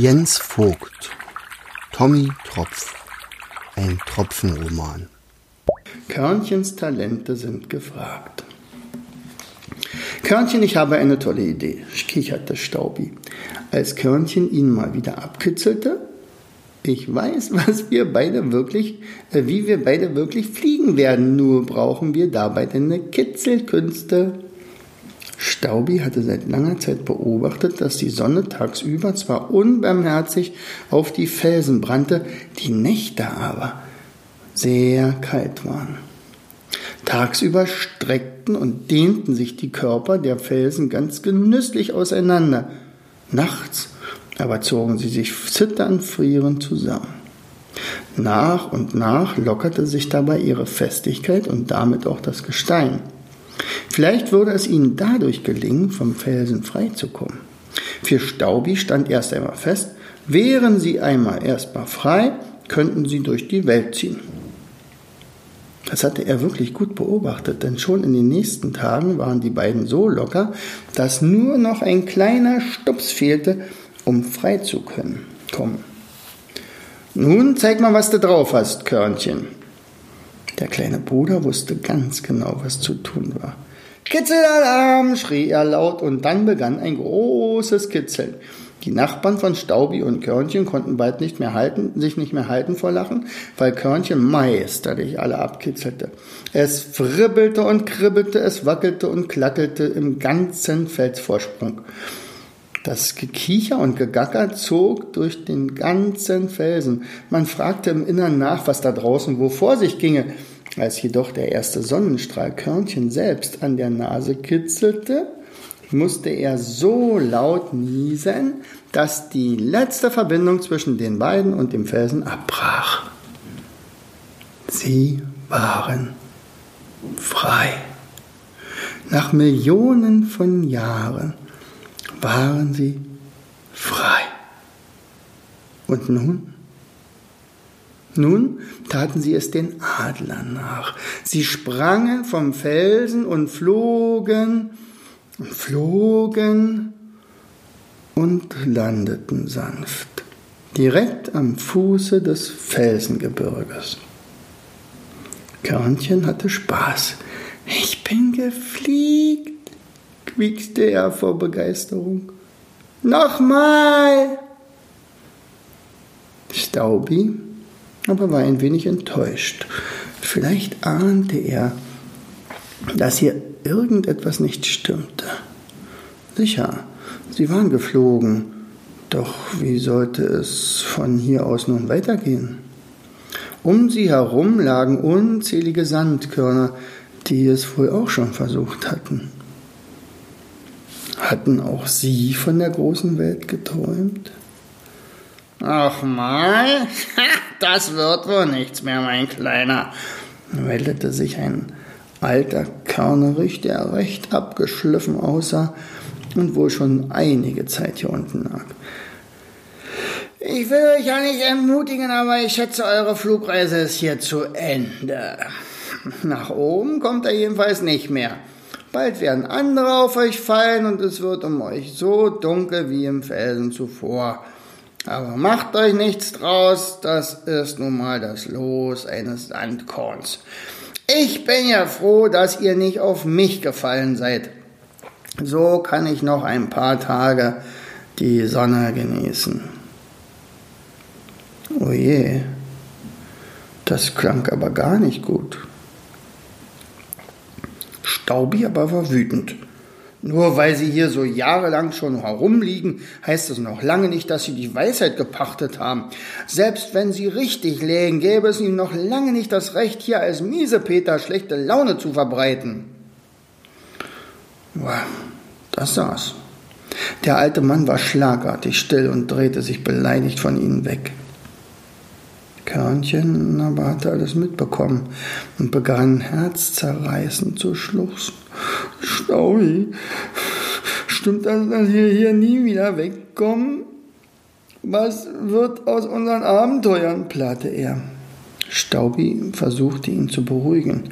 Jens Vogt, Tommy Tropf, ein Tropfenroman. Körnchens Talente sind gefragt. Körnchen, ich habe eine tolle Idee, kicherte Staubi, als Körnchen ihn mal wieder abkitzelte. Ich weiß, was wir beide wirklich, äh, wie wir beide wirklich fliegen werden, nur brauchen wir dabei deine Kitzelkünste. Staubi hatte seit langer Zeit beobachtet, dass die Sonne tagsüber zwar unbarmherzig auf die Felsen brannte, die Nächte aber sehr kalt waren. Tagsüber streckten und dehnten sich die Körper der Felsen ganz genüsslich auseinander. Nachts aber zogen sie sich zitternd frierend zusammen. Nach und nach lockerte sich dabei ihre Festigkeit und damit auch das Gestein. Vielleicht würde es ihnen dadurch gelingen, vom Felsen freizukommen. Für Staubi stand erst einmal fest, wären sie einmal erstmal frei, könnten sie durch die Welt ziehen. Das hatte er wirklich gut beobachtet, denn schon in den nächsten Tagen waren die beiden so locker, dass nur noch ein kleiner Stups fehlte, um frei zu können. Komm. Nun zeig mal, was du drauf hast, Körnchen. Der kleine Bruder wusste ganz genau, was zu tun war. Kitzelalarm, schrie er laut und dann begann ein großes Kitzeln. Die Nachbarn von Staubi und Körnchen konnten bald nicht mehr halten, sich nicht mehr halten vor Lachen, weil Körnchen meisterlich alle abkitzelte. Es fribbelte und kribbelte, es wackelte und klackelte im ganzen Felsvorsprung. Das Gekicher und Gegacker zog durch den ganzen Felsen. Man fragte im Innern nach, was da draußen wo vor sich ginge. Als jedoch der erste Sonnenstrahl Körnchen selbst an der Nase kitzelte, musste er so laut niesen, dass die letzte Verbindung zwischen den beiden und dem Felsen abbrach. Sie waren frei. Nach Millionen von Jahren waren sie frei. Und nun? Nun taten sie es den Adlern nach. Sie sprangen vom Felsen und flogen und flogen und landeten sanft, direkt am Fuße des Felsengebirges. Körnchen hatte Spaß. Ich bin gefliegt, quiekste er vor Begeisterung. Nochmal! Staubi aber war ein wenig enttäuscht. Vielleicht ahnte er, dass hier irgendetwas nicht stimmte. Sicher, sie waren geflogen, doch wie sollte es von hier aus nun weitergehen? Um sie herum lagen unzählige Sandkörner, die es wohl auch schon versucht hatten. Hatten auch sie von der großen Welt geträumt? Ach mal, das wird wohl nichts mehr, mein Kleiner, meldete sich ein alter Körnerich, der recht abgeschliffen aussah und wohl schon einige Zeit hier unten lag. Ich will euch ja nicht ermutigen, aber ich schätze, eure Flugreise ist hier zu Ende. Nach oben kommt er jedenfalls nicht mehr. Bald werden andere auf euch fallen und es wird um euch so dunkel wie im Felsen zuvor. Aber macht euch nichts draus, das ist nun mal das Los eines Sandkorns. Ich bin ja froh, dass ihr nicht auf mich gefallen seid. So kann ich noch ein paar Tage die Sonne genießen. Oh je, das klang aber gar nicht gut. Staubi aber war wütend. Nur weil sie hier so jahrelang schon herumliegen, heißt es noch lange nicht, dass sie die Weisheit gepachtet haben. Selbst wenn sie richtig lägen, gäbe es ihnen noch lange nicht das Recht, hier als Miesepeter schlechte Laune zu verbreiten. Das saß. Der alte Mann war schlagartig still und drehte sich beleidigt von ihnen weg. Körnchen aber hatte alles mitbekommen und begann herzzerreißend zu schluchzen. Staui, stimmt das, dass wir hier nie wieder wegkommen? Was wird aus unseren Abenteuern? plärrte er. Staubi versuchte ihn zu beruhigen.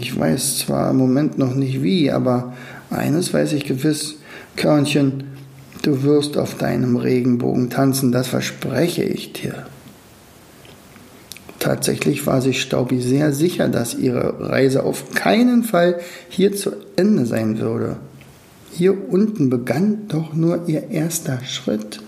Ich weiß zwar im Moment noch nicht wie, aber eines weiß ich gewiss, Körnchen, Du wirst auf deinem Regenbogen tanzen, das verspreche ich dir. Tatsächlich war sich Staubi sehr sicher, dass ihre Reise auf keinen Fall hier zu Ende sein würde. Hier unten begann doch nur ihr erster Schritt.